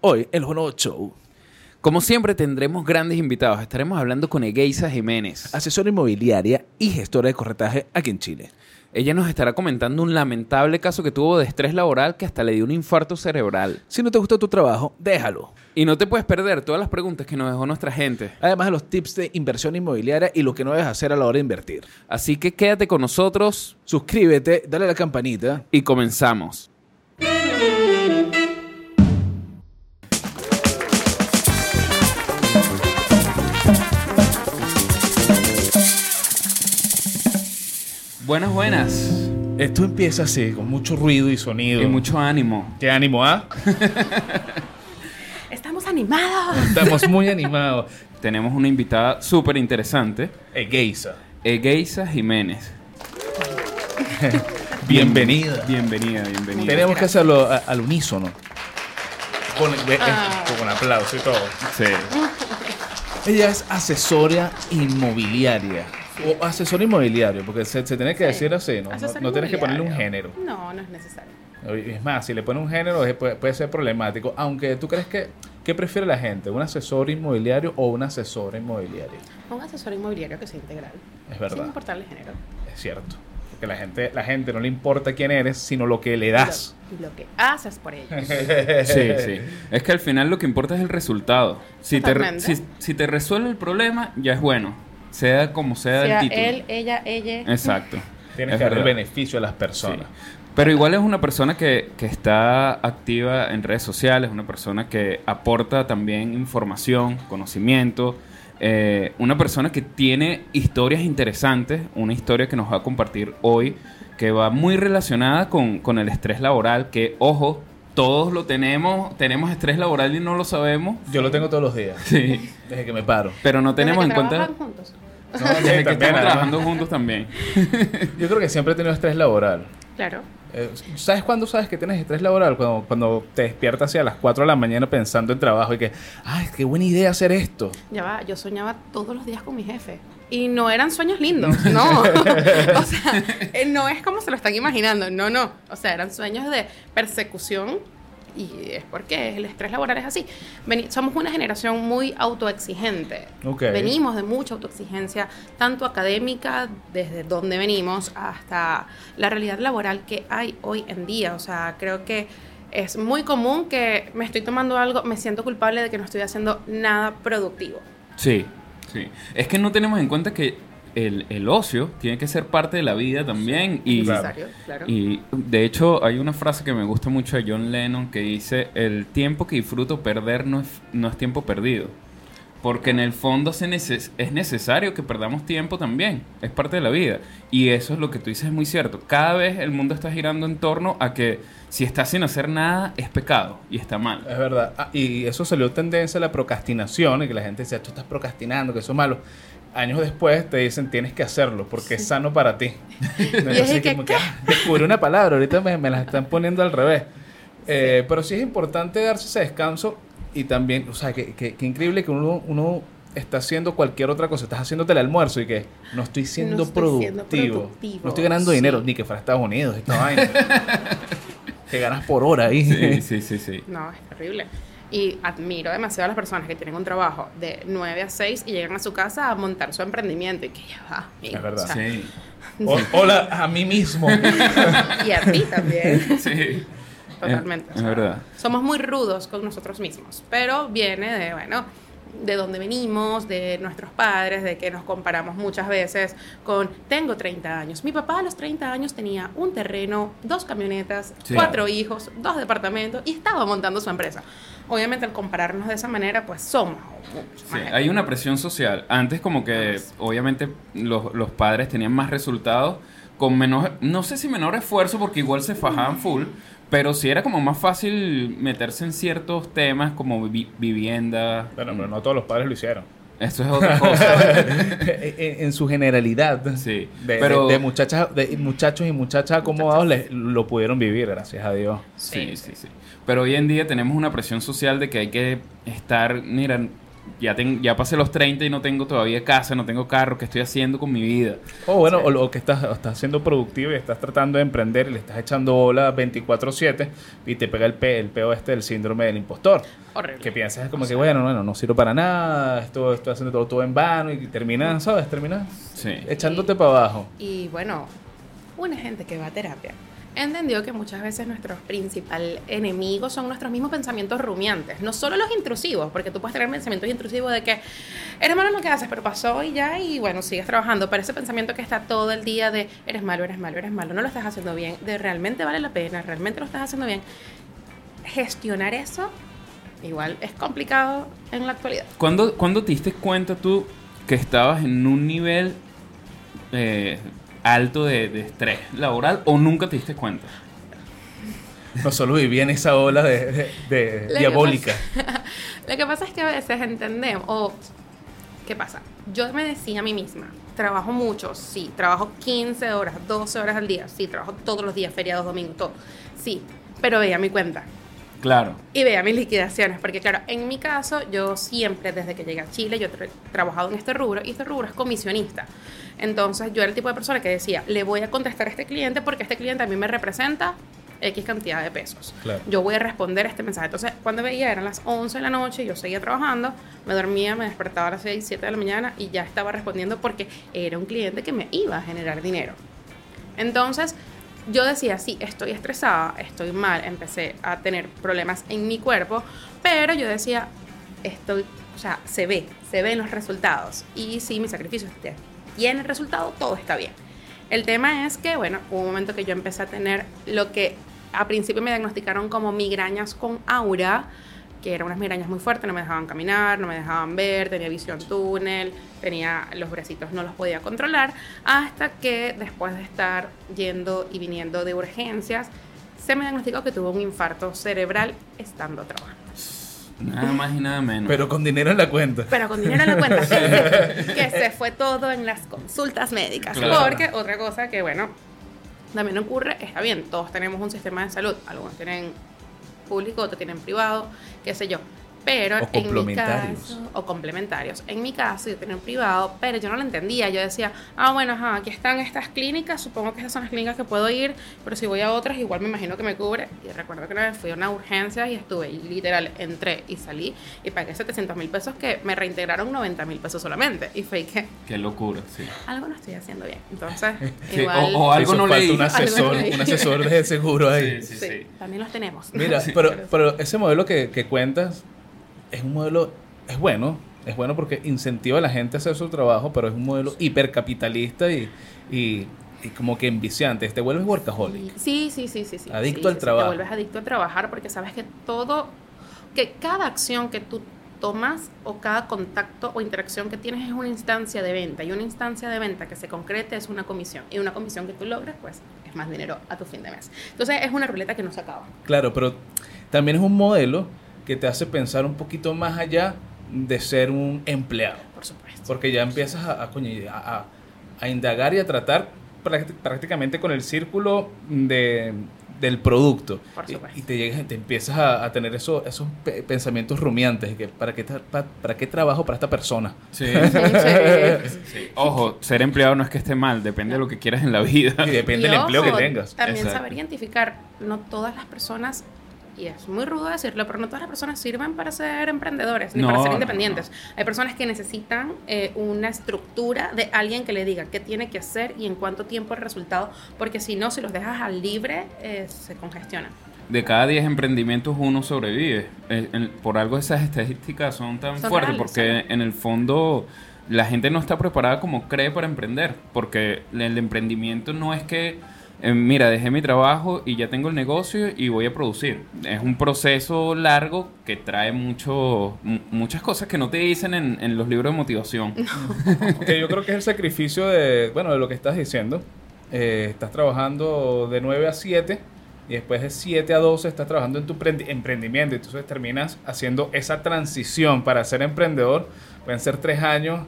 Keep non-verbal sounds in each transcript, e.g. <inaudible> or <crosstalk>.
Hoy, el Juno Show, Como siempre tendremos grandes invitados. Estaremos hablando con Egeisa Jiménez. asesora inmobiliaria y gestora de corretaje aquí en Chile. Ella nos estará comentando un lamentable caso que tuvo de estrés laboral que hasta le dio un infarto cerebral. Si no te gustó tu trabajo, déjalo. Y no te puedes perder todas las preguntas que nos dejó nuestra gente. Además de los tips de inversión inmobiliaria y lo que no debes hacer a la hora de invertir. Así que quédate con nosotros Suscríbete, dale a la campanita. y comenzamos. Buenas, buenas. Esto empieza así, con mucho ruido y sonido. Y mucho ánimo. ¿Qué ánimo, ah? <laughs> Estamos animados. Estamos muy <laughs> animados. Tenemos una invitada súper interesante, Egeisa. Egeisa Jiménez. <laughs> Bienvenida. Bienvenida, bienvenida. Tenemos que hacerlo a- al unísono. Con, eh, Ah. con aplauso y todo. Sí. Ella es asesora inmobiliaria. O asesor inmobiliario, porque se, se tiene que decir así, ¿no? No, Asesor no tienes que ponerle un género. inmobiliario. No, no es necesario. Es más, si le pones un género puede, puede ser problemático. Aunque tú crees que... ¿Qué prefiere la gente? ¿Un asesor inmobiliario o una asesora inmobiliaria? Un asesor inmobiliario que sea integral. Es verdad. Sin importarle género. Es cierto. Porque la gente, la gente no le importa quién eres, sino lo que le das. Y lo, que haces por ellos. <laughs> Sí, sí. Es que al final lo que importa es el resultado. Si te, si te resuelve el problema, ya es bueno. Sea como sea, sea el título. él, ella, ella. Exacto. <laughs> Tienes Es que dar el verdad. beneficio a las Sí. personas. Pero igual es una persona que, que está activa en redes sociales, una persona que aporta también información, conocimiento, eh, una persona que tiene historias interesantes, una historia que nos va a compartir hoy, que va muy relacionada con, con el estrés laboral, que ojo, todos lo tenemos, tenemos estrés laboral y no lo sabemos. Yo lo tengo todos los días. Sí. Desde que me paro. Pero no Desde tenemos que en cuenta juntos. No, <laughs> desde que también, estamos trabajando juntos también. <laughs> Yo creo que siempre he tenido estrés laboral. Claro. Eh, ¿Sabes cuándo sabes que tienes estrés laboral? Cuando, cuando te despiertas hacia las 4 de la mañana pensando en trabajo y que, ay, qué buena idea hacer esto. Ya va, yo soñaba todos los días con mi jefe. Y no eran sueños lindos, <laughs> no. o sea, eh, no es como se lo están imaginando, no, no. O sea, eran sueños de persecución y es porque el estrés laboral es así. Veni- somos una generación muy autoexigente. Venimos de mucha autoexigencia, tanto académica, desde donde venimos, hasta la realidad laboral que hay hoy en día. O sea, creo que es muy común que me estoy tomando algo, me siento culpable de que no estoy haciendo nada productivo. Sí, sí. Es que no tenemos en cuenta que el, el ocio tiene que ser parte de la vida también. Y. Necesario, claro. y de hecho hay una frase que me gusta mucho de John Lennon que dice, el tiempo que disfruto perder no es, no es tiempo perdido. Porque en el fondo se neces- es necesario que perdamos tiempo también. Es parte de la vida. Y eso es lo que tú dices, es muy cierto. Cada vez el mundo está girando en torno a que si estás sin hacer nada es pecado y está mal. Es verdad. Ah, y eso salió tendencia a la procrastinación y que la gente decía, tú estás procrastinando, que eso es malo. Años después te dicen, tienes que hacerlo porque es sano para ti. <laughs> <laughs> Entonces, es que, como que, ah, descubrí una palabra, ahorita me, me la están <laughs> poniendo al revés. Eh, pero sí es importante darse ese descanso y también, o sea, que, que- que increíble que uno, uno está haciendo cualquier otra cosa. Estás haciéndote el almuerzo y que no estoy siendo, No estoy productivo. siendo productivo, No estoy ganando sí. dinero, ni que fuera a Estados Unidos, esta vaina. que ganas por hora ahí. Sí, sí, sí, sí. No, es terrible. Y admiro demasiado a las personas que tienen un trabajo de 9 a 6 y llegan a su casa a montar su emprendimiento y que ya va. amigo, Es verdad. o sea, Sí, <laughs> O- hola a mí mismo. <laughs> Y a ti también. <laughs> sí. Totalmente. Es- o sea, es verdad. Somos muy rudos con nosotros mismos, pero viene de, bueno, de donde venimos, de nuestros padres, de que nos comparamos muchas veces con, tengo 30 años. Mi papá a los 30 años tenía un terreno, dos camionetas, Sí. cuatro hijos, dos departamentos y estaba montando su empresa. Obviamente al compararnos de esa manera, pues somos Sí, hay una presión social. Antes como que obviamente los, los padres tenían más resultados con menor, no sé si menor esfuerzo porque igual se fajaban full, pero sí era como más fácil meterse en ciertos temas como vi- vivienda. Bueno, pero no todos los padres lo hicieron. Eso es otra cosa. <laughs> en, en su generalidad. Sí, De, pero- de- de muchachas, de muchachos y muchachas acomodados les- lo pudieron vivir, gracias a Dios. Sí, sí, sí. Pero hoy en día tenemos una presión social de que hay que estar, mira, ya, ten- ya pasé los 30 y no tengo todavía casa, no tengo carro, ¿qué estoy haciendo con mi vida? O bueno, o lo que estás, o estás siendo productivo y estás tratando de emprender y le estás echando bola 24/7 y te pega el, pe el peo este del síndrome del impostor. Horrible. Que piensas como que, bueno, bueno, no sirvo para nada, esto estoy haciendo todo, todo en vano y terminas, ¿sabes? Terminas Sí. echándote para abajo. Y bueno, una gente que va a terapia entendió que muchas veces nuestros principal enemigos son nuestros mismos pensamientos rumiantes, no solo los intrusivos, porque tú puedes tener pensamientos intrusivos de que eres malo en lo que haces, pero pasó y ya, y bueno, sigues trabajando, pero ese pensamiento que está todo el día de eres malo, eres malo, eres malo, no lo estás haciendo bien, de realmente vale la pena, realmente lo estás haciendo bien, gestionar eso igual es complicado en la actualidad. ¿Cuándo, cuándo te diste cuenta tú que estabas en un nivel eh, alto de, de estrés laboral o nunca te diste cuenta? No solo vivía en esa ola de, de- de Lo que diabólica. <laughs> Lo que pasa es que a veces entendemos, o ¿qué pasa? Yo me decía a mí misma, trabajo mucho, sí, trabajo 15 horas, 12 horas al día, sí, trabajo todos los días, feriados, domingos, todo, sí, pero veía mi cuenta Claro. y veía mis liquidaciones, porque claro, en mi caso, yo siempre, desde que llegué a Chile, yo he trabajado en este rubro y este rubro es comisionista. Entonces, yo era el tipo de persona que decía, le voy a contestar a este cliente porque este cliente a mí me representa X cantidad de pesos. Claro. Yo voy a responder este mensaje. Entonces, cuando veía, eran las 11 de la noche, yo seguía trabajando, me dormía, me despertaba a las 6, 7 de la mañana y ya estaba respondiendo porque era un cliente que me iba a generar dinero. Entonces, yo decía, sí, estoy estresada, estoy mal, empecé a tener problemas en mi cuerpo, pero yo decía, estoy, o sea, se ve, se ven los resultados. Y si mi sacrificio tiene resultado, todo está bien. El tema es que, bueno, hubo un momento que yo empecé a tener lo que a principio me diagnosticaron como migrañas con aura, que eran unas migrañas muy fuertes, no me dejaban caminar, no me dejaban ver, tenía visión túnel, tenía los bracitos, no los podía controlar, hasta que después de estar yendo y viniendo de urgencias, se me diagnosticó que tuve un infarto cerebral estando trabajando. Nada más y nada menos. Pero con dinero en la cuenta. Pero con dinero en la cuenta, que, <laughs> que se fue todo en las consultas médicas. Claro. Porque otra cosa que, bueno, también ocurre, está bien, todos tenemos un sistema de salud. Algunos tienen público, otros tienen privado, qué sé yo. Pero O en mi complementarios. caso, o complementarios. En mi caso, yo tenía un privado, pero yo no lo entendía. Yo decía, ah, bueno, ajá, aquí están estas clínicas, supongo que esas son las clínicas que puedo ir, pero si voy a otras, igual me imagino que me cubre. Y recuerdo que una vez fui a una urgencia y estuve, y literal, entré y salí y pagué 700 mil pesos que me reintegraron 90 mil pesos solamente. Y fue que Qué locura, sí. algo no estoy haciendo bien. Entonces, <laughs> Sí, igual. o- o algo no leí. un asesor, un asesor de seguro ahí. Sí, sí, sí, sí. también los tenemos. Mira, pero, pero ese modelo que, que cuentas es un modelo, es bueno, es bueno porque incentiva a la gente a hacer su trabajo, pero es un modelo hipercapitalista y, y, y como que enviciante. Te vuelves workaholic. Sí, sí, sí, sí. sí. Adicto Sí, al sí, trabajo. Te vuelves adicto al trabajar porque sabes que todo, que cada acción que tú tomas o cada contacto o interacción que tienes es una instancia de venta y una instancia de venta que se concrete es una comisión y una comisión que tú logres pues es más dinero a tu fin de mes. Entonces es una ruleta que no se acaba. Claro, pero también es un modelo que te hace pensar un poquito más allá de ser un empleado. Por supuesto. Porque ya empiezas a, a, coño, a- indagar y a tratar prácti- prácticamente con el círculo de, del producto. Por Y- supuesto. Y, te, llegas, te empiezas a, a tener eso, esos pe- pensamientos rumiantes. Que ¿para, qué tra- pa- ¿Para qué trabajo para esta persona? Sí. <laughs> Sí. Sí. Ojo, ser empleado no es que esté mal, depende de lo que quieras en la vida. Y depende Y del empleo que tengas. También Exacto. saber identificar, no todas las personas, y es muy rudo decirlo, pero no todas las personas sirven para ser emprendedores ni No, para ser no, independientes. Hay personas que necesitan eh, una estructura de alguien que le diga qué tiene que hacer y en cuánto tiempo el resultado, porque si no, si los dejas al libre, eh, se congestionan. De cada 10 emprendimientos uno sobrevive. Eh, en- por algo esas estadísticas son tan Son fuertes, reales, porque sí. en el fondo la gente no está preparada como cree para emprender, porque el emprendimiento no es que, eh, mira, dejé mi trabajo y ya tengo el negocio y voy a producir. Es un proceso largo que trae mucho, mu- muchas cosas que no te dicen en, en los libros de motivación. <laughs> que yo creo que es el sacrificio de, bueno, de lo que estás diciendo. Eh, estás trabajando de 9 a 7 y después de 7 a 12 estás trabajando en tu emprendi- emprendimiento. Entonces terminas haciendo esa transición para ser emprendedor. Pueden ser tres años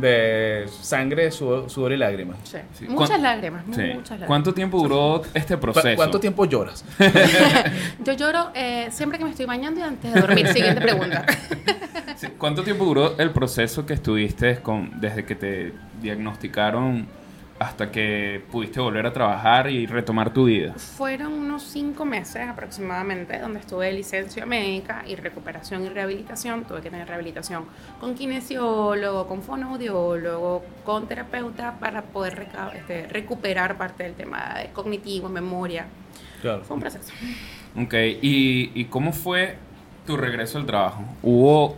de sangre, sudor, sudor y lágrimas. Sí. Sí. Muchas ¿Cuán- lágrimas, Sí. muchas lágrimas. ¿Cuánto tiempo duró este ¿Cu- proceso? ¿Cuánto tiempo lloras? <laughs> Yo lloro eh, siempre que me estoy bañando y antes de dormir. Siguiente pregunta. Sí, ¿Cuánto tiempo duró el proceso que estuviste con, desde que te diagnosticaron hasta que pudiste volver a trabajar y retomar tu vida? Fueron unos cinco meses aproximadamente donde estuve de licencia médica y recuperación y rehabilitación. Tuve que tener rehabilitación con kinesiólogo, con fonoaudiólogo, con terapeuta para poder este, recuperar parte del tema de cognitivo, memoria. Claro. Fue un proceso. Ok, ¿y, y cómo fue tu regreso al trabajo? ¿Hubo,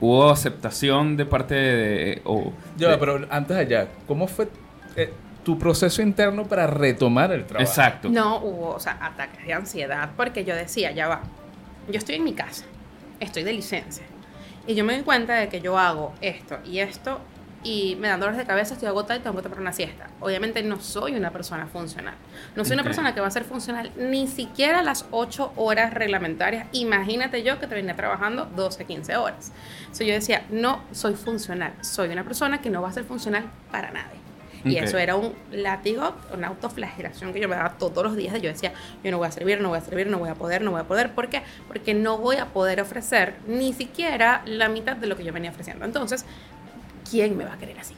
hubo aceptación de parte de... o Ya, de- pero antes de allá, ¿cómo fue eh, tu proceso interno para retomar el trabajo? Exacto. No hubo, o sea, ataques de ansiedad porque yo decía, ya va, yo estoy en mi casa, estoy de licencia. Y yo me doy cuenta de que yo hago esto y esto y me dan dolores de cabeza, estoy agotada y tengo que tomar una siesta. Obviamente no soy una persona funcional. No soy una persona que va a ser funcional ni siquiera las 8 horas reglamentarias. Imagínate yo que te venía trabajando 12, 15 horas. Entonces yo decía, no soy funcional. Soy una persona que no va a ser funcional para nadie. Y eso era un látigo, una autoflagelación que yo me daba todos los días. de Yo decía, yo no voy a servir, no voy a servir, no voy a poder, no voy a poder. ¿Por qué? Porque no voy a poder ofrecer ni siquiera la mitad de lo que yo venía ofreciendo. Entonces, ¿quién me va a querer así?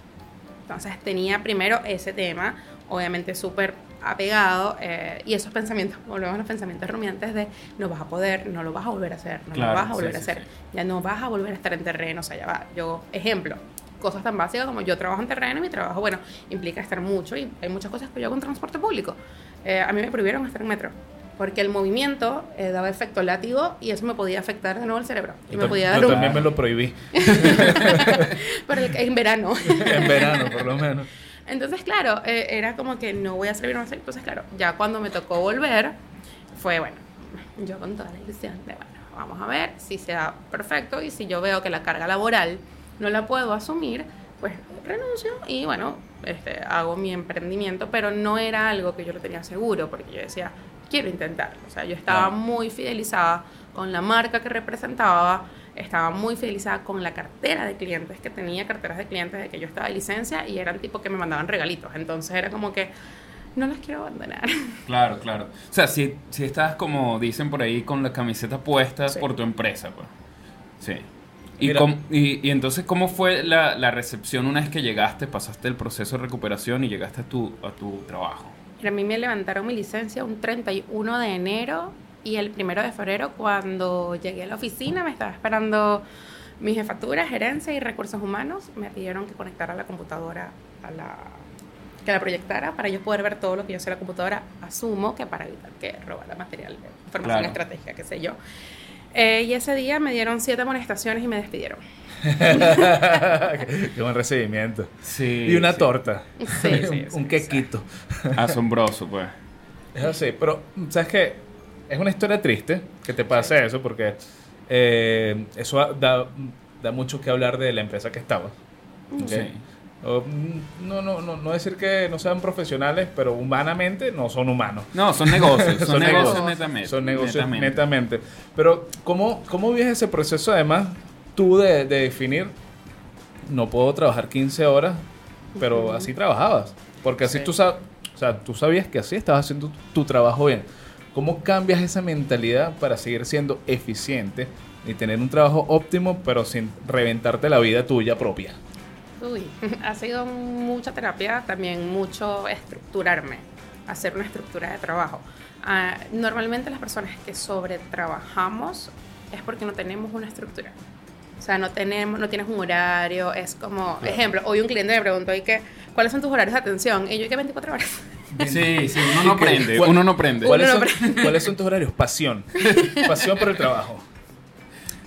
Entonces tenía primero ese tema, obviamente súper apegado, eh, y esos pensamientos, volvemos a los pensamientos rumiantes de no vas a poder, no lo vas a volver a hacer, no Claro, lo vas a sí, volver sí, a hacer, sí. ya no vas a volver a estar en terreno, o sea, ya va. Yo, ejemplo, cosas tan básicas como yo trabajo en terreno y mi trabajo, bueno, implica estar mucho y hay muchas cosas que yo hago en transporte público. Eh, a mí me prohibieron estar en metro. Porque el movimiento eh, daba efecto látigo y eso me podía afectar de nuevo el cerebro. Y Yo, me podía yo dar un... también me lo prohibí. <laughs> Pero en verano. <laughs> en verano, por lo menos. Entonces, claro, eh, era como que no voy a servir, servir. Entonces, claro, ya cuando me tocó volver, fue bueno, yo con toda la ilusión de, bueno, vamos a ver si sea perfecto y si yo veo que la carga laboral no la puedo asumir, pues renuncio y bueno, este, hago mi emprendimiento, pero no era algo que yo lo tenía seguro, porque yo decía, quiero intentarlo. O sea, yo estaba muy fidelizada con la marca que representaba, estaba muy fidelizada con la cartera de clientes, que tenía carteras de clientes de que yo estaba de licencia y eran tipo que me mandaban regalitos. Entonces era como que no las quiero abandonar. <laughs> Claro, claro. O sea, si, si estás como dicen por ahí con la camiseta puesta Sí. por tu empresa, pues. Sí. Y, cómo- y, y entonces, ¿cómo fue la, la recepción una vez que llegaste, pasaste el proceso de recuperación y llegaste a tu, a tu trabajo? A mí me levantaron mi licencia un 31 de enero y el 1 de febrero cuando llegué a la oficina me estaba esperando mi jefatura, gerencia y recursos humanos. Me pidieron que conectara la computadora a la que la proyectara para yo poder ver todo lo que yo sé en la computadora. Asumo que para evitar que robara material de información Claro. estratégica, qué sé yo. Eh, y ese día me dieron siete amonestaciones y me despidieron. <laughs> Qué buen recibimiento. Sí. Y una sí. torta. Sí, sí, <laughs> un, sí, un sí. quequito. Asombroso, pues. Es así, pero ¿sabes qué? Es una historia triste que te pase eso porque eh, eso da, da mucho que hablar de la empresa que estabas. ¿ok? Mm, no, no, no, no decir que no sean profesionales, pero humanamente no son humanos. No, son negocios. <laughs> Son, Son negocios negocios. netamente. Son negocios netamente. netamente. Pero, ¿cómo, ¿cómo vives ese proceso además tú de, de definir, no puedo trabajar 15 horas, pero así trabajabas? Porque así Sí. tú, sab- o sea, tú sabías que así estabas haciendo tu trabajo bien. ¿Cómo cambias esa mentalidad para seguir siendo eficiente y tener un trabajo óptimo, pero sin reventarte la vida tuya propia? Uy, ha sido mucha terapia, también mucho estructurarme, hacer una estructura de trabajo. Ah, normalmente las personas que sobretrabajamos es porque no tenemos una estructura. O sea, no tenemos, no tienes un horario, es como, ejemplo, hoy un cliente me preguntó, ¿y qué, ¿cuáles son tus horarios de atención? Y yo, ¿y qué 24 horas? Sí, sí, uno no aprende. ¿Cuál- Uno no aprende. ¿Cuáles no ¿Cuáles son tus horarios? Pasión. <laughs> Pasión por el trabajo.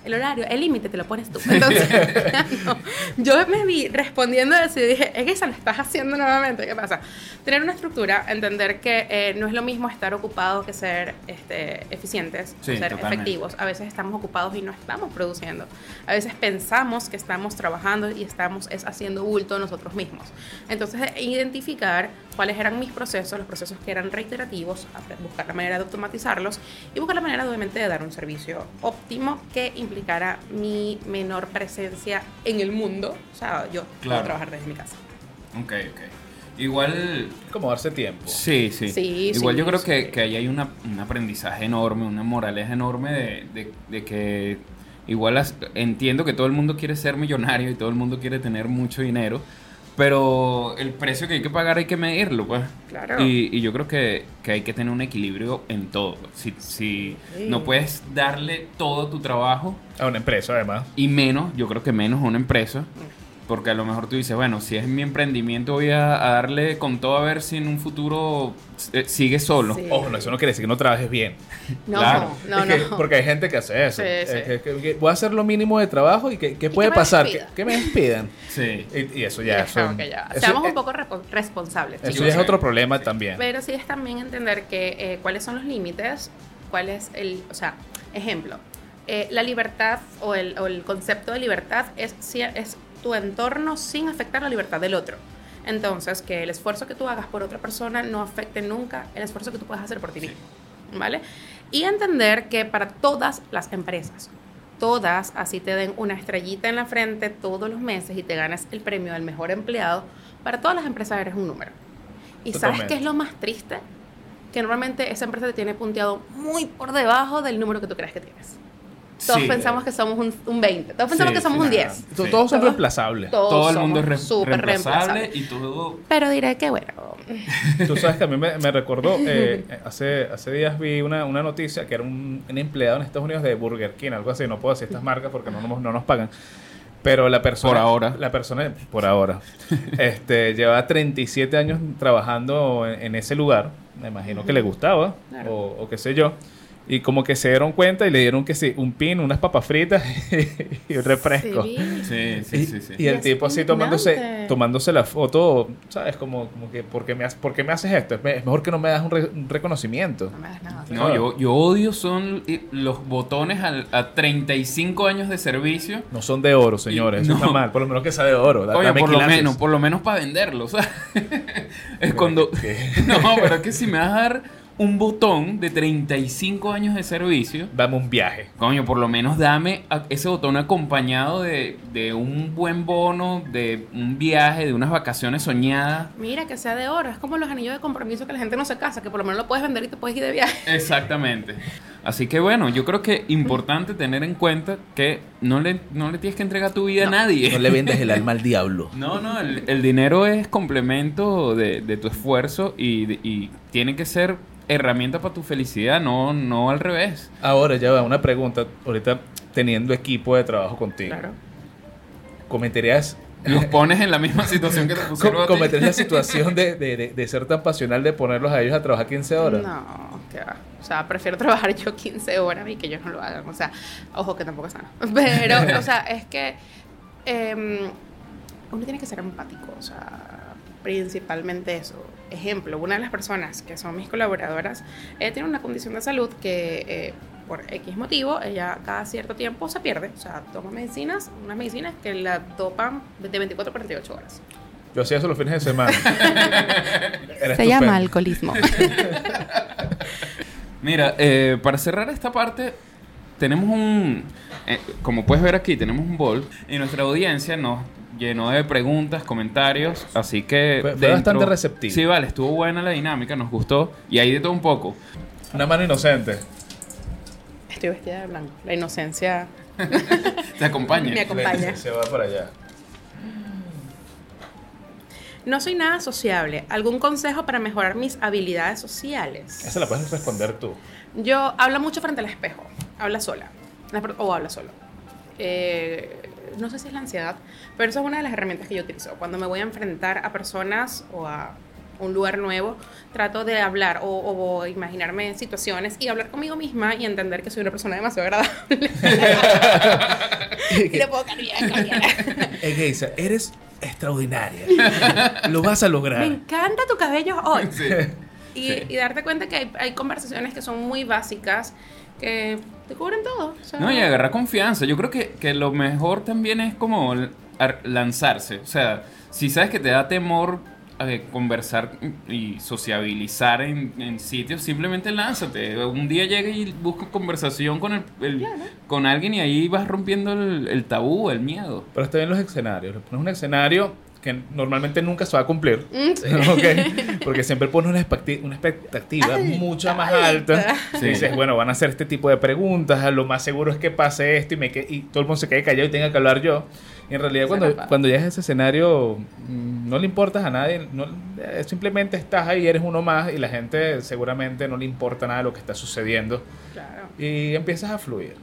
El horario, el límite te lo pones tú. Entonces, <laughs> <laughs> no. yo me vi respondiendo a eso y dije, es que se lo estás haciendo nuevamente. ¿Qué pasa? Tener una estructura, entender que eh, no es lo mismo estar ocupado que ser este, eficientes, Sí, ser totalmente. efectivos. A veces estamos ocupados y no estamos produciendo. A veces pensamos que estamos trabajando y estamos es haciendo bulto nosotros mismos. Entonces, identificar cuáles eran mis procesos, los procesos que eran reiterativos, buscar la manera de automatizarlos y buscar la manera, obviamente, de dar un servicio óptimo que implicara mi menor presencia en el mundo. O sea, yo Claro. puedo trabajar desde mi casa. Ok, ok. Igual, Como darse tiempo. sí, sí. Sí, Igual sí, yo creo sí. que, que ahí hay una, un aprendizaje enorme, una moraleja enorme de, de- de que Igual as- entiendo que todo el mundo quiere ser millonario y todo el mundo quiere tener mucho dinero, pero el precio que hay que pagar hay que medirlo, pues. Claro. Y, y yo creo que, que hay que tener un equilibrio en todo. Si, si Sí. no puedes darle todo tu trabajo A una empresa, además. y menos, yo creo que menos a una empresa, porque a lo mejor tú dices, bueno, si es mi emprendimiento voy a, a darle con todo a ver si en un futuro eh, sigue solo. Sí. Ojo, no, eso no quiere decir que no trabajes bien. <laughs> No, Claro. no, Es que- no. Porque hay gente que hace eso. Sí, Es sí. que- que- que voy a hacer lo mínimo de trabajo y que, que puede pasar. Que, me despidan. <laughs> Sí. Y, y eso Ya, que ya. eso- Seamos eh, un poco repo- responsables. Eso chicos. ya es otro problema también. Pero sí es también entender que eh, cuáles son los límites, cuál es el, o sea, ejemplo, eh, la libertad o el, o el concepto de libertad es, si- es tu entorno sin afectar la libertad del otro. Entonces, que el esfuerzo que tú hagas por otra persona no afecte nunca el esfuerzo que tú puedes hacer por ti mismo. ¿Vale? Y entender que para todas las empresas, todas, así te den una estrellita en la frente todos los meses y te ganas el premio del mejor empleado, para todas las empresas eres un número. ¿Y sabes qué es lo más triste? Que normalmente esa empresa te tiene punteado muy por debajo del número que tú crees que tienes. Todos Sí. pensamos que somos un, un 20, todos pensamos Sí, que somos sí, un nada. 10. To- Sí. Todos son reemplazables. Todos Todo el mundo es re- reemplazable reemplazables. y todo... Pero diré que bueno, <laughs> Tú sabes que a mí me, me recordó, eh, hace, hace días vi una, una noticia que era un, un empleado en Estados Unidos de Burger King, algo así, no puedo decir estas marcas porque no, nos- no nos pagan. Pero la persona... Por ahora. La persona, por ahora, <laughs> este, llevaba 37 años trabajando en, en ese lugar. Me imagino que le gustaba, Claro. o, o qué sé yo. Y como que se dieron cuenta y le dieron que sí, un pin, unas papas fritas <laughs> y un refresco. Sí. Sí, sí, sí, sí. y el Y tipo así tomándose, tomándose la foto, ¿sabes? Como, como que, ¿por qué, me, haces- por qué me haces esto? Es me- es mejor que no me das un, re- un reconocimiento. no me hagas nada. No, yo, yo odio son i- los botones al- a 35 años de servicio. No son de oro, señores. Eso No. está mal. Por lo menos que sea de oro. Da- Oye, por lo menos, por lo menos para venderlo, <laughs> ¿sabes? es cuando... ¿Qué? <laughs> No, pero es que si me vas a dar un botón de 35 años de servicio, Dame un viaje. coño, por lo menos dame ese botón acompañado de, de un buen bono, de un viaje, de unas vacaciones soñadas. Mira, que sea de oro. Es como los anillos de compromiso que la gente no se casa, que por lo menos lo puedes vender y te puedes ir de viaje. <laughs> Exactamente. Así que bueno, yo creo que importante tener en cuenta que no le, no le tienes que entregar tu vida a nadie. No le vendes el alma al <laughs> diablo. No, no, el, el dinero es complemento de, de tu esfuerzo y tiene que ser herramienta para tu felicidad, no, no al revés. Ahora ya va una pregunta. Ahorita teniendo equipo de trabajo contigo. Claro. ¿Cometerías, Los <laughs> pones en la misma situación que te pusieron co- a ti. cometerías la <laughs> situación de, de- de- de ser tan pasional de ponerlos a ellos a trabajar 15 horas? No, que va. O sea, prefiero trabajar yo 15 horas y que ellos no lo hagan. O sea, ojo que tampoco es sano. <laughs> Pero, o sea, es que em, uno tiene que ser empático. O sea, principalmente eso. Ejemplo, una de las personas que son mis colaboradoras, ella tiene una condición de salud que eh, por X motivo, ella cada cierto tiempo se pierde. O sea, toma medicinas, unas medicinas que la topan de 24 a 48 horas. Yo hacía eso los fines de semana. <laughs> Se llama alcoholismo. <laughs> Mira, eh, para cerrar esta parte, tenemos un. eh, como puedes ver aquí, tenemos un bol y nuestra audiencia nos llenó de preguntas, comentarios, así que. Fue- fue bastante receptivo. Sí, vale, estuvo buena la dinámica, nos gustó y hay de todo un poco. Una mano inocente. Estoy vestida de blanco. La inocencia <laughs> Te acompaña. me acompaña. Se va para allá. No soy nada sociable. ¿Algún consejo para mejorar mis habilidades sociales? Esa la puedes responder tú. Yo hablo mucho frente al espejo. Habla sola. La O habla solo. Eh, no sé si es la ansiedad, pero esa es una de las herramientas que yo utilizo. Cuando me voy a enfrentar a personas o a un lugar nuevo, trato de hablar o, o imaginarme situaciones y hablar conmigo misma y entender que soy una persona demasiado agradable. <laughs> y le puedo cambiar, cambiar. <laughs> Eres extraordinaria. Lo vas a Me lograr. encanta tu cabello hoy. Sí. Y, Sí. y darte cuenta que hay, hay conversaciones que son muy básicas que te cubren todo. o sea, No, y agarrar confianza. Yo creo que, que lo mejor también es como lanzarse. O sea, si sabes que te da temor eh, conversar y sociabilizar en, en sitios, simplemente lánzate. Un día llega y busca conversación con, el, el- con alguien y ahí vas rompiendo el, el tabú, el miedo. Pero está bien los escenarios. Le pones un escenario que normalmente nunca se va a cumplir. <laughs> Mm, sí. <laughs> ¿ok? Porque siempre pones una, expecti- una expectativa Alta, mucho más alta. alta. Sí. Y dices, bueno, van a hacer este tipo de preguntas, lo más seguro es que pase esto y, me que- y todo el mundo se quede callado y tenga que hablar yo. Y en realidad cuando, cuando llegas a ese escenario mm, no le importas a nadie, no- eh, simplemente estás ahí, eres uno más y la gente seguramente no le importa nada de lo que está sucediendo Claro, y empiezas a fluir.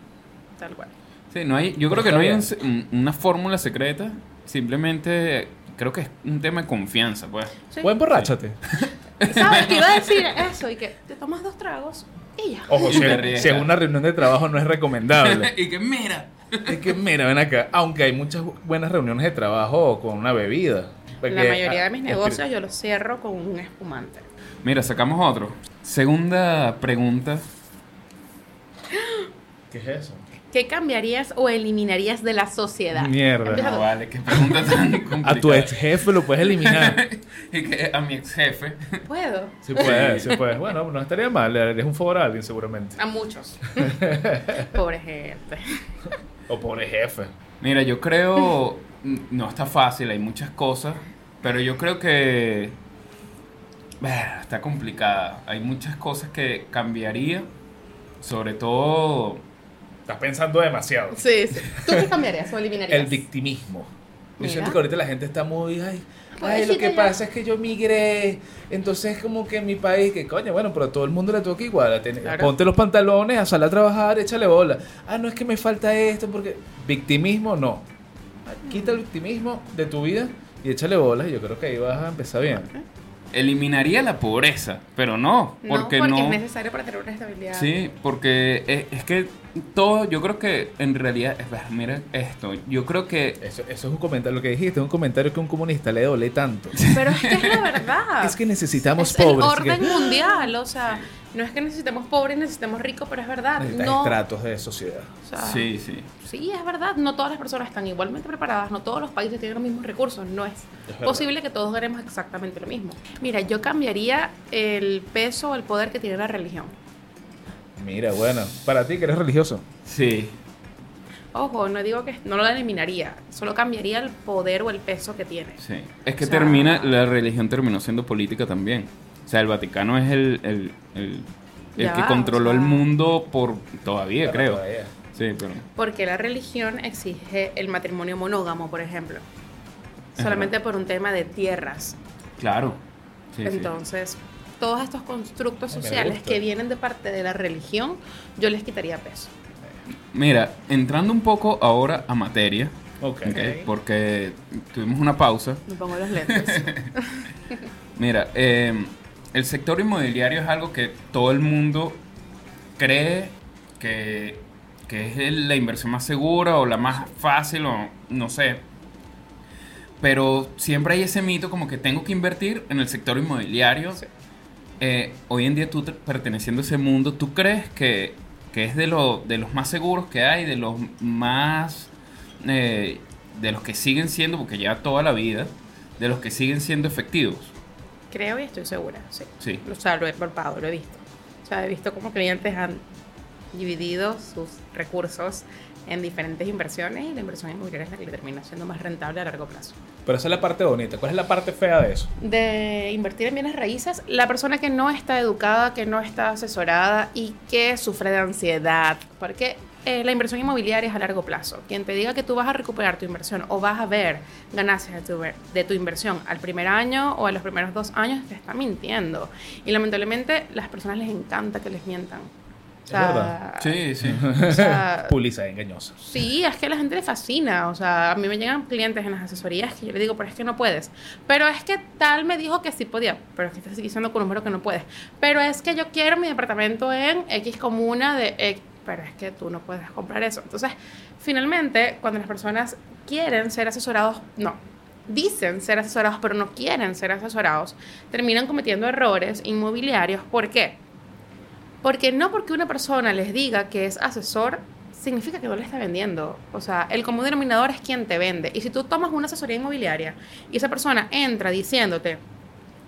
tal cual. Sí, no hay, yo creo Pero que no hay un- una fórmula secreta. Simplemente creo que es un tema de confianza, pues. Sí. O emborráchate. ¿Sabes? Que iba a decir eso y que te tomas dos tragos y ya. Ojo, Y si, te es- si una reunión de trabajo no es recomendable. <laughs> y que mira. Es que mira, ven acá, aunque hay muchas buenas reuniones de trabajo con una bebida. Porque, La mayoría de mis ah, negocios yo los cierro con un espumante. Mira, sacamos otro. Segunda pregunta. ¿Qué es eso? ¿Qué cambiarías o eliminarías de la sociedad? Mierda. No, vale, qué pregunta tan complicada. <laughs> A tu ex jefe lo puedes eliminar. <laughs> y que a mi ex jefe. ¿Puedo? Sí puedes, sí puedes. Bueno, no estaría mal, le harías un favor a alguien seguramente. A muchos. <laughs> Pobre gente. O pobre jefe. Mira, yo creo. No está fácil, hay muchas cosas. Pero yo creo que. bah, Está complicada. Hay muchas cosas que cambiaría. Sobre todo. Estás pensando demasiado. Sí, sí. ¿Tú qué cambiarías o eliminarías? El victimismo. Yo Mira. siento que ahorita la gente está muy, ay, ay, lo que ya. pasa es que yo migré, entonces como que en mi país, que coño, bueno, pero a todo el mundo le toca igual, a tener- Claro. ponte los pantalones, a salir a trabajar, échale bola. Ah, no es que me falta esto, porque victimismo no. Quita el victimismo de tu vida y échale bolas y yo creo que ahí vas a empezar bien. Eliminaría la pobreza. Pero no. No, Porque porque no. es necesario para tener una estabilidad. Sí, porque es, es que todo, yo creo que en realidad, es- mira esto, yo creo que Eso, eso es un comentario, lo que dijiste, es un comentario que a un comunista le dole tanto. Pero es que es la verdad. Es que necesitamos Es pobres. el orden que- mundial, o sea, no es que necesitemos pobres, necesitemos ricos, pero es verdad. Necesitas No, estratos de sociedad. o sea, sí, sí. Sí, es verdad. No todas las personas están igualmente preparadas. No todos los países tienen los mismos recursos. No es, verdad. posible que todos ganemos exactamente lo mismo. Mira, yo cambiaría el peso o el poder que tiene la religión. Mira, bueno, para ti que eres religioso. Sí, Ojo, no digo que no lo eliminaría. Solo cambiaría el poder o el peso que tiene. sí. Es que O sea- termina, la religión terminó siendo política también. O sea, el Vaticano es el, el, el, el Ya que controló o sea- el mundo por todavía, creo. todavía. Sí, pero Porque la religión exige el matrimonio monógamo, por ejemplo. Es Solamente por un tema de tierras. claro. Sí, sí. Todos estos constructos Me sociales que vienen de parte de la religión, yo les quitaría peso. Mira, entrando un poco ahora a materia, porque tuvimos una pausa. Me pongo los lentes. <laughs> Mira, eh, el sector inmobiliario es algo que todo el mundo cree que, que es la inversión más segura o la más fácil o no sé. Pero siempre hay ese mito como que tengo que invertir en el sector inmobiliario. Sí. Eh, hoy en día tú te- perteneciendo a ese mundo, ¿tú crees que, que es de, lo, de los más seguros que hay, de los más... eh, de los que siguen siendo, porque lleva toda la vida, de los que siguen siendo efectivos? Creo y estoy segura, sí. Sí. O sea, lo he palpado, lo he visto. O sea, he visto cómo clientes han dividido sus recursos en diferentes inversiones y la inversión inmobiliaria es la que le termina siendo más rentable a largo plazo. Pero esa es la parte bonita. ¿Cuál es la parte fea de eso? De invertir en bienes raíces, la persona que no está educada, que no está asesorada y que sufre de ansiedad, porque eh, la inversión inmobiliaria es a largo plazo. Quien te diga que tú vas a recuperar tu inversión o vas a ver ganancias de tu, de tu inversión al primer año o a los primeros dos años, te está mintiendo. Y lamentablemente las personas les encanta que les mientan. O Es verdad. Sí, sí. o sea, <laughs> Publicidad engañosa. Sí, es que a la gente le fascina. O sea, a mí me llegan clientes en las asesorías que yo le digo, pero es que no puedes. Pero es que tal me dijo que sí podía. Pero es que estás diciendo con un número que no puedes. Pero es que yo quiero mi departamento en X comuna de X. Pero es que tú no puedes comprar eso. Entonces, finalmente, cuando las personas quieren ser asesorados, no. Dicen ser asesorados, pero no quieren ser asesorados, terminan cometiendo errores inmobiliarios. ¿Por qué? Porque no porque una persona les diga que es asesor, significa que no le está vendiendo. O sea, el común denominador es quien te vende. Y si tú tomas una asesoría inmobiliaria y esa persona entra diciéndote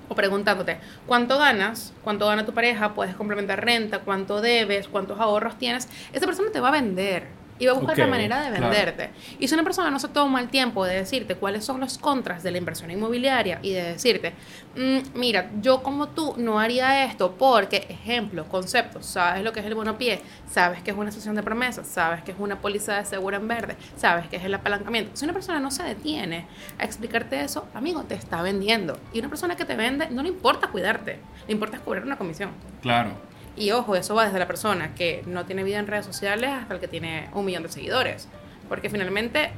o preguntándote cuánto ganas, cuánto gana tu pareja, puedes complementar renta, cuánto debes, cuántos ahorros tienes, esa persona te va a vender. Y va a buscar Ok, la manera de claro. venderte. Y si una persona no se toma el tiempo de decirte cuáles son los contras de la inversión inmobiliaria y de decirte, "Mm, mira, yo como tú no haría esto porque, ejemplo, conceptos, sabes lo que es el bonopié, sabes que es una sesión de promesas, sabes que es una póliza de seguro en verde, sabes que es el apalancamiento. Si una persona no se detiene a explicarte eso, amigo, te está vendiendo. Y una persona que te vende no le importa cuidarte, le importa cobrar una comisión. Claro. Y ojo, eso va desde la persona que no tiene vida en redes sociales hasta el que tiene un millón de seguidores. Porque finalmente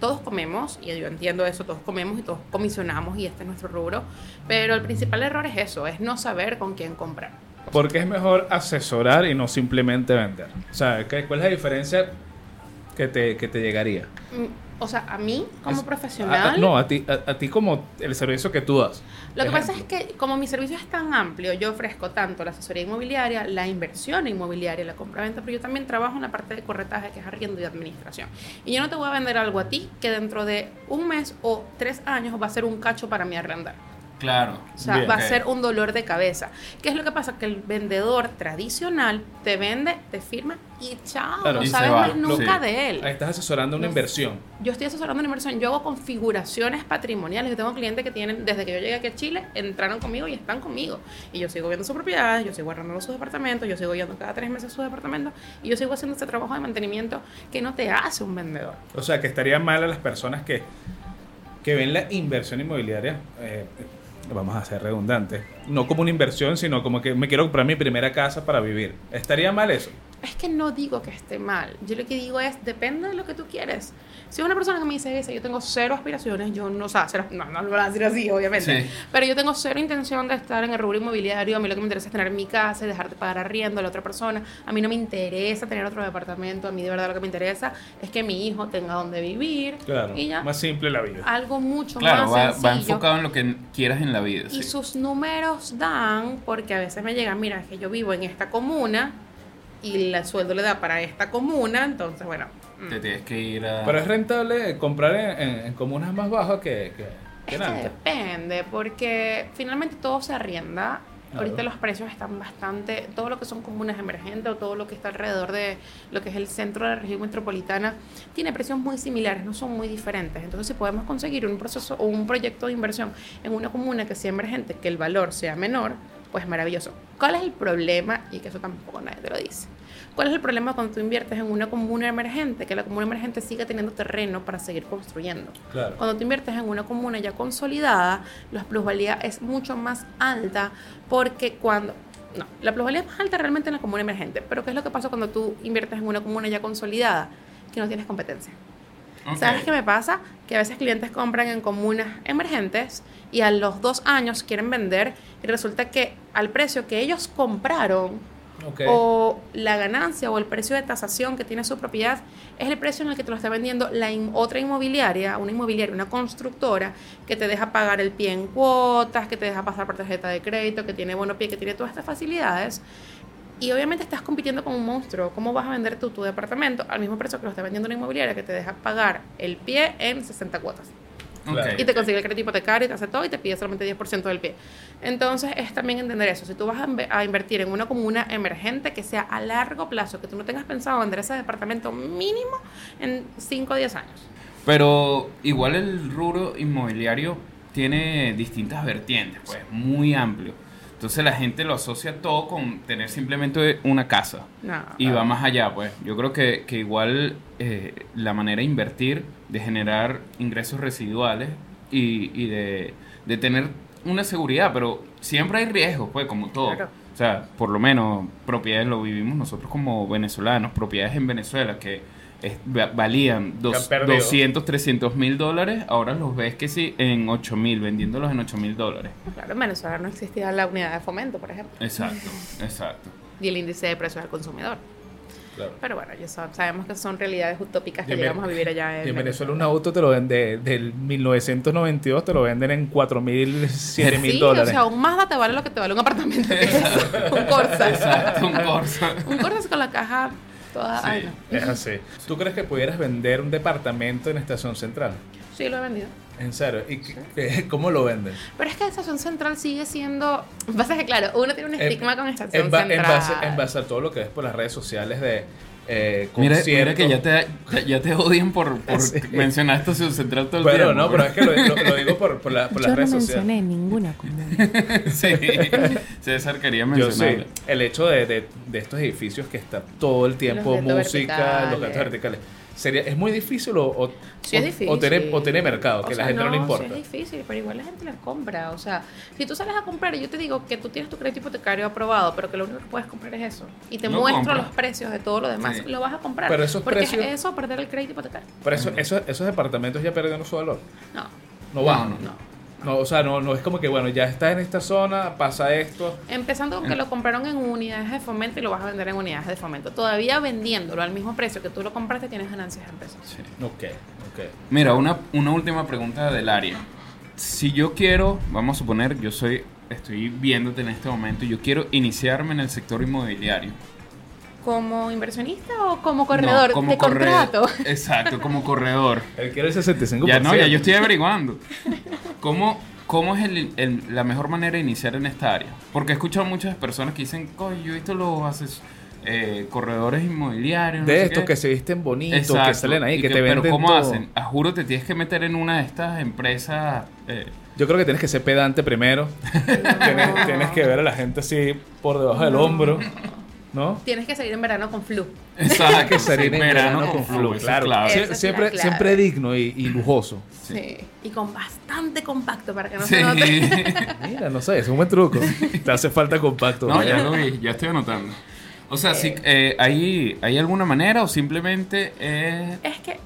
todos comemos, y yo entiendo eso, todos comemos y todos comisionamos y este es nuestro rubro, pero el principal error es eso, es no saber con quién comprar. Porque es mejor asesorar y no simplemente vender. O sea, ¿qué- ¿cuál es la diferencia que te, que te llegaría? Mm, O sea, a mí como Es- profesional... a- a- no, a ti, a, a ti como el servicio que tú das. Lo que pasa es que como mi servicio es tan amplio, yo ofrezco tanto la asesoría inmobiliaria, la inversión inmobiliaria, la compra-venta, pero yo también trabajo en la parte de corretaje, que es arriendo y administración. Y yo no te voy a vender algo a ti que dentro de un mes o tres años va a ser un cacho para mí arrendar. Claro. O sea, Bien. va a ser un dolor de cabeza. ¿Qué es lo que pasa? Que el vendedor tradicional te vende, te firma y chao. Claro. no Y sabes más nunca Sí. de él. Ahí estás asesorando una No. inversión. Yo estoy asesorando una inversión. Yo hago configuraciones patrimoniales. Yo tengo clientes que tienen, desde que yo llegué aquí a Chile, entraron conmigo y están conmigo. Y yo sigo viendo sus propiedades, yo sigo arrendando sus departamentos, yo sigo yendo cada tres meses a sus departamentos y yo sigo haciendo ese trabajo de mantenimiento que no te hace un vendedor. O sea, que estaría mal a las personas que, que ven la inversión inmobiliaria, eh, vamos a ser redundantes, no como una inversión, sino como que me quiero comprar mi primera casa para vivir. ¿Estaría mal eso? Es que no digo que esté mal. Yo lo que digo es, depende de lo que tú quieres. Si una persona que me dice yo tengo cero aspiraciones, yo no, o sea, cero- no, no lo voy a decir así, obviamente. Sí. Pero yo tengo cero intención de estar en el rubro inmobiliario. A mí lo que me interesa es tener mi casa y dejar de pagar arriendo a la otra persona. A mí no me interesa tener otro departamento. A mí de verdad lo que me interesa es que mi hijo tenga donde vivir. Claro, Y ya. más simple la vida. Algo mucho Claro, más va, va sencillo. enfocado en lo que quieras en la vida. Y sí. sus números dan, porque a veces me llegan, mira, es que yo vivo en esta comuna y el sueldo le da para esta comuna, entonces, bueno. mm. Te tienes que ir a... Pero es rentable comprar en, en- en comunas más bajas que, que, que en depende, porque finalmente todo se arrienda. Claro. Ahorita los precios están bastante, todo lo que son comunas emergentes o todo lo que está alrededor de lo que es el centro de la región metropolitana tiene precios muy similares, no son muy diferentes. Entonces, si podemos conseguir un proceso o un proyecto de inversión en una comuna que sea emergente, que el valor sea menor, pues maravilloso. ¿Cuál es el problema? Y que eso tampoco nadie te lo dice. ¿Cuál es el problema cuando tú inviertes en una comuna emergente? Que la comuna emergente siga teniendo terreno para seguir construyendo. Claro. Cuando tú inviertes en una comuna ya consolidada, la plusvalía es mucho más alta porque cuando... No, la plusvalía es más alta realmente en la comuna emergente. Pero ¿qué es lo que pasa cuando tú inviertes en una comuna ya consolidada? Que no tienes competencia. Ok. ¿Sabes qué me pasa? Que a veces clientes compran en comunas emergentes y a los dos años quieren vender y resulta que al precio que ellos compraron O la ganancia o el precio de tasación que tiene su propiedad es el precio en el que te lo está vendiendo la otra inmobiliaria, una inmobiliaria, una constructora que te deja pagar el pie en cuotas, que te deja pasar por tarjeta de crédito, que tiene bono pie, que tiene todas estas facilidades. Y obviamente estás compitiendo con un monstruo. ¿Cómo vas a vender tú tu departamento al mismo precio que lo está vendiendo una inmobiliaria que te deja pagar el pie en 60 cuotas? Claro. y te consigue el crédito hipotecario y te hace todo y te pide solamente 10% del pie. Entonces es también entender eso. Si tú vas a invertir en una comuna emergente que sea a largo plazo, que tú no tengas pensado vender ese departamento mínimo en 5 o 10 años. Pero igual el rubro inmobiliario tiene distintas vertientes, pues muy amplio. Entonces la gente lo asocia todo con tener simplemente una casa. No, Y va más allá, pues. Yo creo que, que igual eh, la manera de invertir, de generar ingresos residuales y, y de, de tener una seguridad, pero siempre hay riesgos, pues, como todo. Claro. O sea, por lo menos propiedades lo vivimos nosotros como venezolanos, propiedades en Venezuela que es- va- valían dos- Que han perdido. 200, 300 mil dólares, ahora los ves que sí en 8 mil, vendiéndolos en 8 mil dólares. Claro, en Venezuela no existía la unidad de fomento, por ejemplo, Exacto, exacto. <laughs> y el índice de precios al consumidor. Claro. Pero bueno, ya sab- sabemos que son realidades utópicas que en llegamos a vivir allá y en Venezuela un auto te lo venden del 1992 te lo venden en 4 mil, 7 mil Sí, dólares. o sea, un Mazda te vale lo que te vale un apartamento. <laughs> un Corsa. Exacto, un Corsa. Un Corsa con la caja toda... Sí. Es así. ¿Tú crees que pudieras vender un departamento en Estación Central? Sí, lo he vendido. En serio. ¿Y cómo lo venden? Pero es que Estación Central sigue siendo. <laughs> Pasa que, claro, uno tiene un estigma con Estación en, Central. en base, en base a todo lo que ves por las redes sociales de eh, Mira, mira que ya te, ya- ya te odian por, por <laughs> Sí. mencionar Estación Central todo el Bueno, tiempo. no, pero es que lo, lo- lo digo por, por, la- por las redes sociales. ninguna comuna. <laughs> sí. <laughs> César quería Yo sí, el hecho de, de, de estos edificios que está todo el tiempo Los música, verticales. los cantos verticales. Sería, ¿Es muy difícil o, o, Sí, es o- difícil. o tiene, o tiene mercado, que O la sea, gente no, le importa? Sí, es difícil, pero igual la gente las compra. O sea, si tú sales a comprar y yo te digo que tú tienes tu crédito hipotecario aprobado, pero que lo único que puedes comprar es eso, y te muestro los precios de todo lo demás, Sí. lo vas a comprar. Pero esos porque precios- es eso, perder el crédito hipotecario. Pero eso, eso- esos departamentos ya perdieron su valor. No, No bajan. No, no. No, o sea, no, no es como que, bueno, ya está en esta zona, pasa esto. Empezando con que lo compraron en unidades de fomento y lo vas a vender en unidades de fomento. Todavía vendiéndolo al mismo precio que tú lo compraste, tienes ganancias en pesos. Sí. Ok, ok. Mira, una, una última pregunta del área. Si yo quiero, vamos a suponer, yo soy, estoy viéndote en este momento y yo quiero iniciarme en el sector inmobiliario. ¿Como inversionista o como corredor No, como de corre- contrato? <laughs> Exacto, como corredor. Él quiere el 65%. Ya no, ya yo estoy <laughs> averiguando. ¿Cómo, cómo es el- el- la mejor manera de iniciar en esta área? Porque he escuchado muchas personas que dicen, coño, yo he visto los ases- eh, corredores inmobiliarios. no De sé estos qué". que se visten bonitos, que salen ahí, Y que, te venden Pero ¿cómo todo. hacen? A juro te tienes que meter en una de estas empresas. eh, Yo creo que tienes que ser pedante primero. <laughs> tienes, tienes que ver a la gente así por debajo del hombro. ¿No? Tienes que salir en verano con flu. exacto. que salir en verano verano con flu, claro. Sie- siempre, siempre digno y, y lujoso. Sí. Y con bastante compacto para que no Sí. se note. <laughs> Mira, no sé, es un buen truco. Te hace falta compacto. No, ya lo vi, ya estoy anotando. O sea, si, eh, ¿hay, ¿hay alguna manera o simplemente eh, Es que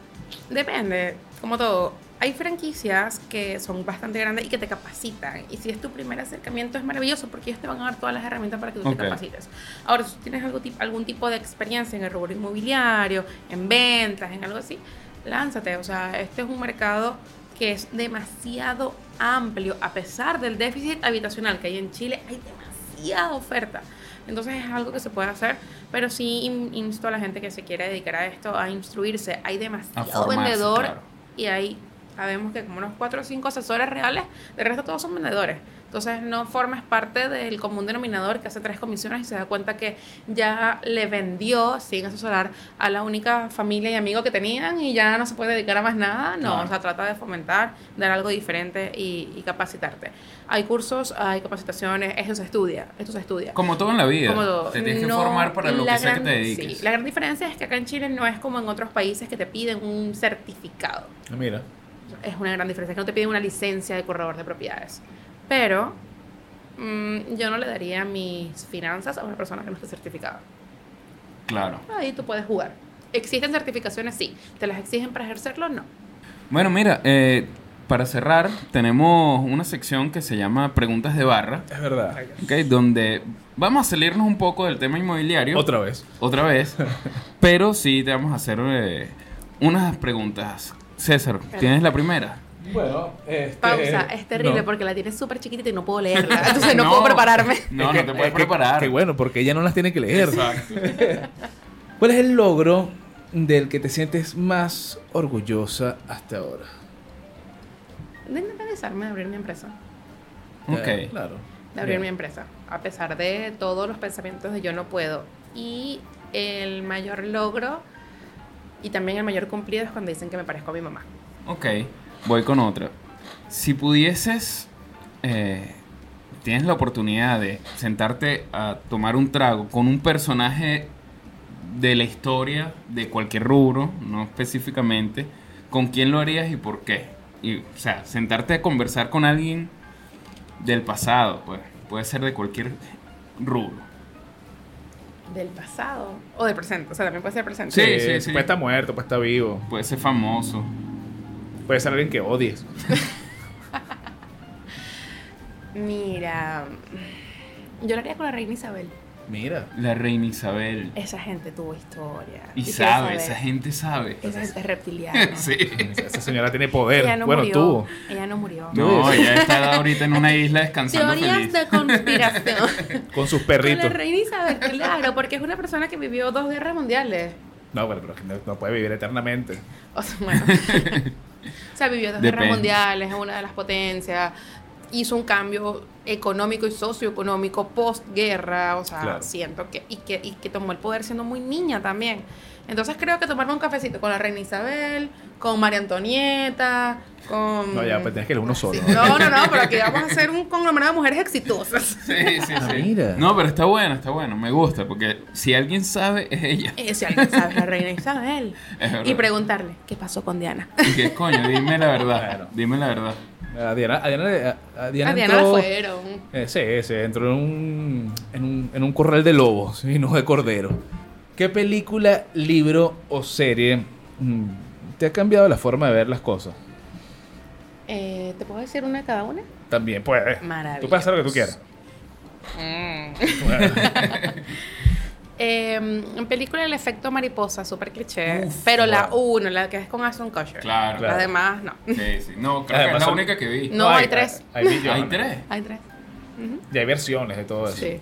depende, como todo. Hay franquicias que son bastante grandes y que te capacitan. Y si es tu primer acercamiento es maravilloso porque ellos te van a dar todas las herramientas para que tú Ok. te capacites. Ahora, si tienes algo, algún tipo de experiencia en el rubro inmobiliario, en ventas, en algo así, lánzate. O sea, este es un mercado que es demasiado amplio. A pesar del déficit habitacional que hay en Chile, hay demasiada oferta. Entonces es algo que se puede hacer, pero sí in- insto a la gente que se quiera dedicar a esto a instruirse. Hay demasiado formarse, vendedor claro. y hay, sabemos que como unos 4 o 5 asesores reales, de resto todos son vendedores. Entonces no formes parte del común denominador que hace tres comisiones y se da cuenta que ya le vendió sin asesorar a la única familia y amigo que tenían y ya no se puede dedicar a más nada. No, Claro. o sea, trata de fomentar, dar algo diferente y, y capacitarte. Hay cursos, hay capacitaciones, eso se estudia, esto se estudia. como todo en la vida? Como todo. Te tienes que formar para lo que sea que gran- te dediques. Sí, la gran diferencia es que acá en Chile no es como en otros países que te piden un certificado. Ah, Mira. Es una gran diferencia, que no te piden una licencia de corredor de propiedades. Pero mm, yo no le daría mis finanzas a una persona que no esté certificada. Claro. Ahí tú puedes jugar. ¿Existen certificaciones? Sí. ¿Te las exigen para ejercerlo? No. Bueno, mira, eh, para cerrar, tenemos una sección que se llama Preguntas de Barra, Es verdad. ¿ok? donde vamos a salirnos un poco del tema inmobiliario. Otra vez. Otra vez. <laughs> pero sí te vamos a hacer eh, unas preguntas. César, ¿tienes la primera? Bueno, este, Pausa. Es terrible no. porque la tienes súper chiquitita y no puedo leerla. Entonces no, <laughs> puedo prepararme. <laughs> No, no te puedes preparar. Qué bueno, porque ella no las tiene que leer. Exacto. <laughs> ¿Cuál es el logro del que te sientes más orgullosa hasta ahora? De independizarme, de abrir mi empresa. Ok. Eh, claro. de abrir Bien. mi empresa, a pesar de todos los pensamientos de yo no puedo. Y el mayor logro y también el mayor cumplido es cuando dicen que me parezco a mi mamá. Ok, voy con otra. Si pudieses, eh, tienes la oportunidad de sentarte a tomar un trago con un personaje de la historia, de cualquier rubro, no específicamente, ¿con quién lo harías y por qué? Y, o sea, sentarte a conversar con alguien del pasado, pues, puede ser de cualquier rubro. Del pasado o del presente, o sea, también puede ser presente. Sí, sí, sí. Puede estar muerto, puede estar vivo. Puede ser famoso. Puede ser alguien que odies. <laughs> Mira, yo lo haría con la reina Isabel. Mira. La reina Isabel. Esa gente tuvo historia. Y quiere sabe, esa gente sabe. Esa gente es reptiliana. <laughs> Sí. Esa señora tiene poder. Ella no bueno, murió. tuvo. Ella no murió. No, ella está ahorita en una isla descansando Teorías feliz. de conspiración. <laughs> Con sus Con perritos. la reina Isabel, claro, porque es una persona que vivió dos guerras mundiales. No, bueno, pero no, no puede vivir eternamente. O sea, bueno. <laughs> sea, vivió dos Depende. guerras mundiales, es una de las potencias, hizo un cambio económico y socioeconómico postguerra, o sea, Claro. siento que y, que y que tomó el poder siendo muy niña también. Entonces creo que tomarme un cafecito con la reina Isabel, con María Antonieta, con... No, ya, pues tienes que ir uno solo. No, no, no, pero aquí vamos a hacer un conglomerado de mujeres exitosas. <laughs> Sí, sí, Ah, sí. mira. No, pero está bueno, está bueno. Me gusta porque si alguien sabe, es ella. Eh, si alguien sabe la reina Isabel. <laughs> Y preguntarle, ¿qué pasó con Diana? Y que coño, dime la verdad. Claro. Dime la verdad. A Diana, a Diana, a- Diana A Diana la entró- fueron. Eh, sí, sí, entró en un, en un, en un corral de lobos y no de cordero. ¿Qué película, libro o serie mm, te ha cambiado la forma de ver las cosas? Eh, ¿Te puedo decir una de cada una? También puedes. Maravilloso. Tú puedes hacer lo que tú quieras. Eh, <laughs> en película El efecto mariposa, súper cliché. Uf, pero la uno, la que es con Ashton Kutcher. Claro. Claro. Las demás, no. Sí, sí. No, creo Además que es la única que vi. No, hay tres. Hay, tres. Hay tres. Ujú. Y hay versiones de todo eso. Sí.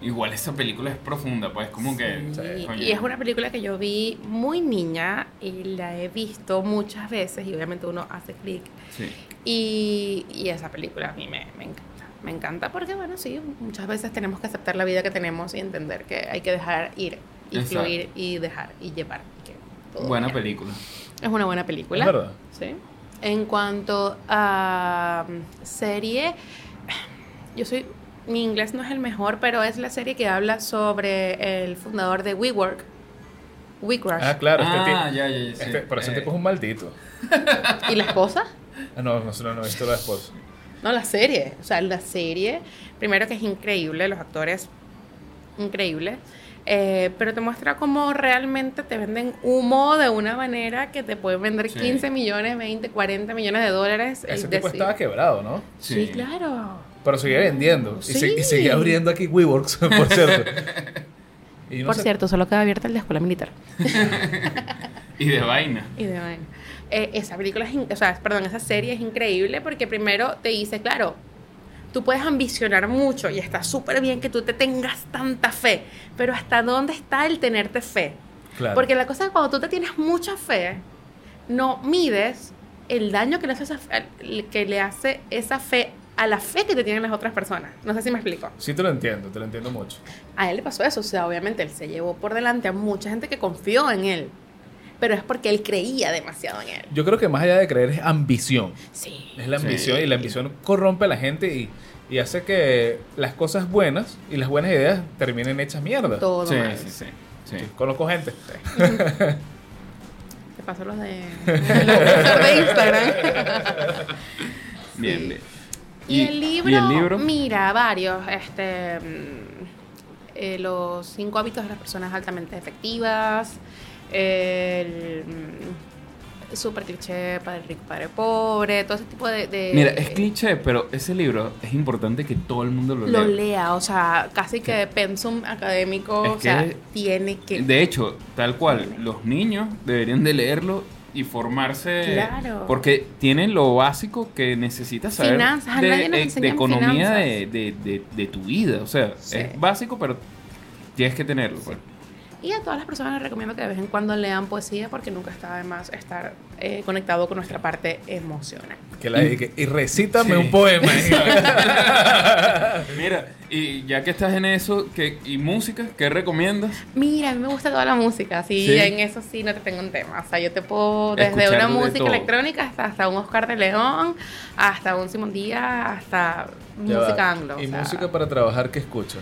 Igual esa película es profunda, pues como que... Sí, coño. Y es una película que yo vi muy niña y la he visto muchas veces y obviamente uno hace clic. Sí. Y, y esa película a mí me, me encanta. Me encanta porque, bueno, sí, muchas veces tenemos que aceptar la vida que tenemos y entender que hay que dejar ir y Exacto. fluir y dejar y llevar. y que todo Buena bien. película. Es una buena película. Es verdad. Sí. En cuanto a serie, yo soy. Mi inglés no es el mejor, pero es la serie que habla sobre el fundador de WeWork. WeCrush. Ah, claro. ah, este tipo, ya, ya, ya. sí. este- pero ese Eh, tipo es un maldito. ¿Y la esposa? Ah, no, no, no, no he visto la esposa. No, la serie. O sea, la serie, primero que es increíble, los actores increíbles. eh, pero te muestra cómo realmente te venden humo de una manera que te pueden vender Sí. 15 millones, 20, 40 millones de dólares. Ese tipo decir- estaba quebrado, ¿no? Sí, Sí. claro. Pero seguía vendiendo. Y, se- y Sí. seguía abriendo aquí WeWorks, <laughs> por cierto. Y no Por sé- cierto, solo queda abierta el de escuela militar. <laughs> Y de vaina. Y de vaina. Eh, esa película es, o sea, perdón, esa serie es increíble porque primero te dice, claro, tú puedes ambicionar mucho y está súper bien que tú te tengas tanta fe, pero ¿hasta dónde está el tenerte fe? Claro. Porque la cosa es que cuando tú te tienes mucha fe, no mides el daño que le hace esa fe, que le hace esa fe a la fe que te tienen las otras personas. No sé si me explico. Sí te lo entiendo, te lo entiendo mucho. A él le pasó eso, o sea, obviamente él se llevó por delante a mucha gente que confió en él, pero es porque él creía demasiado en él. Yo creo que más allá de creer es ambición. Sí. Es la Sí. ambición y la ambición corrompe a la gente y, y hace que las cosas buenas y las buenas ideas terminen hechas mierda. Todo Sí, mal. sí, sí. sí. Conozco gente. <laughs> Te paso los de, <laughs> los de Instagram. Bien, bien. Y, el libro, ¿Y el libro? mira, varios. Este, mm, eh, los cinco hábitos de las personas altamente efectivas. El mm, super cliché, padre rico, padre pobre, todo ese tipo de... de- Mira, es cliché, pero ese libro es importante que todo el mundo lo lea. Lo lea, o sea, casi que pensum académico, Es o sea, tiene que... De hecho, tal cual, los niños deberían de leerlo y formarse Claro. porque tienen lo básico que necesitas saber Finanzas, a de, nadie nos eh, enseñan de economía finanzas. de, de- de- de tu vida. O sea, Sí. es básico, pero tienes que tenerlo. pues. Y a todas las personas les recomiendo que de vez en cuando lean poesía porque nunca está de más estar eh, conectado con nuestra parte emocional. Que la dedique. Y recítame Sí. un poema. <laughs> Mira, y ya que estás en eso, ¿qué, ¿y música? ¿Qué recomiendas? Mira, a mí me gusta toda la música, sí, Sí. en eso sí no te tengo un tema. O sea, yo te puedo, desde Escuchar una de música todo. electrónica hasta, hasta un Oscar de León, hasta un Simón Díaz, hasta Ya música va. anglo. o Y sea, música para trabajar, ¿qué escuchas?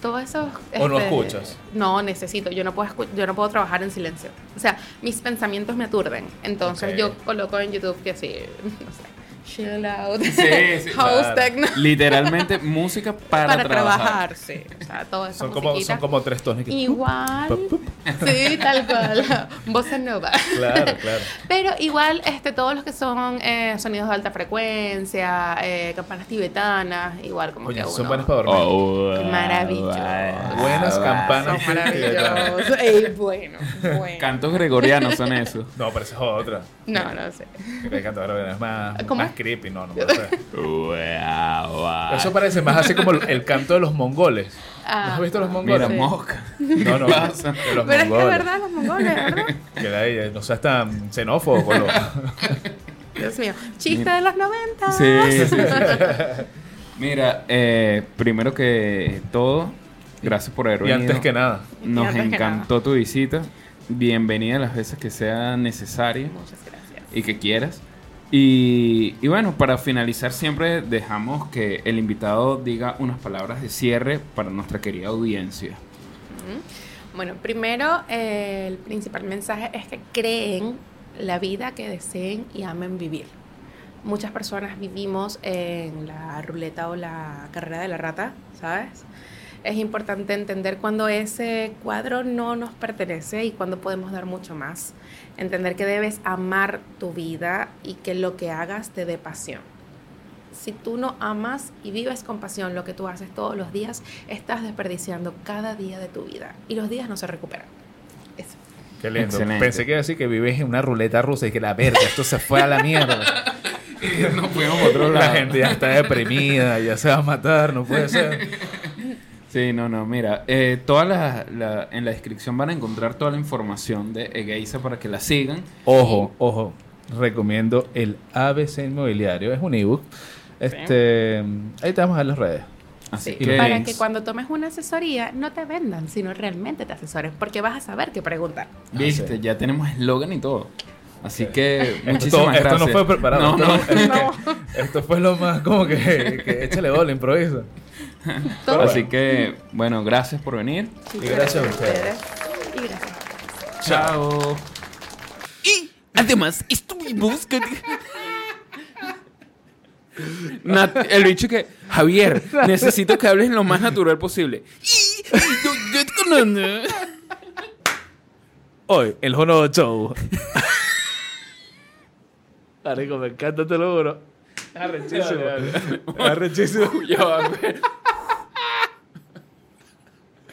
todo eso. ¿O no este, escuchas? No, necesito. Yo no puedo escu- yo no puedo trabajar en silencio. O sea, mis pensamientos me aturden. Entonces yo coloco en YouTube que sí, <laughs> no sé, chill out, Sí, <laughs> sí, house claro. techno. Literalmente <laughs> música para, Para, trabajar. trabajar. sí. O sea, toda esa Son como, musiquita. son como tres tonos. que- Igual. Pup, pup. Sí, tal cual. <laughs> Bossa nova. Claro, claro. Pero igual, este, todos los que son eh, sonidos de alta frecuencia, eh, campanas tibetanas, igual como Oye, que son uno... buenas para dormir. Oh, Maravilloso. Buenas campanas. Son maravillosos. Ey, bueno, bueno. Cantos gregorianos son esos. No, pero esa es otra. No, no sé. Es más, ¿Cómo? más creepy. No, no. <laughs> Wow, Eso parece más así como el, el canto de los mongoles. Ah, ¿No has visto los mongoles? Mira, mosca. No, no. pasa? de los Pero es que es verdad, los mongoles, ¿verdad? Que la- no seas tan xenófobo con los... <laughs> Dios mío. Chiste de los 90. Sí, <laughs> sí, sí. Mira, eh, primero que todo, gracias por haber Y venido. antes que nada. Nos Y encantó tu visita. Bienvenida las veces que sea necesaria Muchas gracias. y que quieras. Y, bueno, para finalizar siempre dejamos que el invitado diga unas palabras de cierre para nuestra querida audiencia. Bueno, primero, eh, el principal mensaje es que creen la vida que deseen y amen vivir. Muchas personas vivimos en la ruleta o la carrera de la rata, ¿sabes? Es importante entender cuando ese cuadro no nos pertenece y cuando podemos dar mucho más. Entender que debes amar tu vida y que lo que hagas te dé pasión. Si tú no amas y vives con pasión lo que tú haces todos los días, estás desperdiciando cada día de tu vida y los días no se recuperan. Eso. Qué lindo. Excelente. Pensé que iba a decir que vives en una ruleta rusa y que la verga, esto se fue a la mierda. <laughs> Nos fuimos a otro La lado. gente ya está deprimida, ya se va a matar, no puede ser. <laughs> Sí, no, no, mira, eh, todas las- la- en la descripción van a encontrar toda la información de Egeiza para que la sigan. Ojo, ojo. Recomiendo el ABC Inmobiliario. Es un ebook. Este, ahí te vamos a dar las redes. Así Sí, que, Para que cuando tomes una asesoría no te vendan, sino realmente te asesoren, porque vas a saber qué preguntar. viste, sí. ya tenemos eslogan y todo. Así que Esto, muchísimas esto gracias. no fue preparado. No, no. esto, <laughs> esto fue lo más como que, que échale bola, improvisa. <laughs> Todo. Así que, bueno, gracias por venir. Sí, Y gracias a ustedes. Y gracias. Chao. Y además estuvimos con... Nat- el bicho que, Javier, necesito que hables lo más natural posible. Y yo, yo Hoy, el Jono Show. Marico, me encanta, te lo juro. Arrechísimo. Arrechísimo.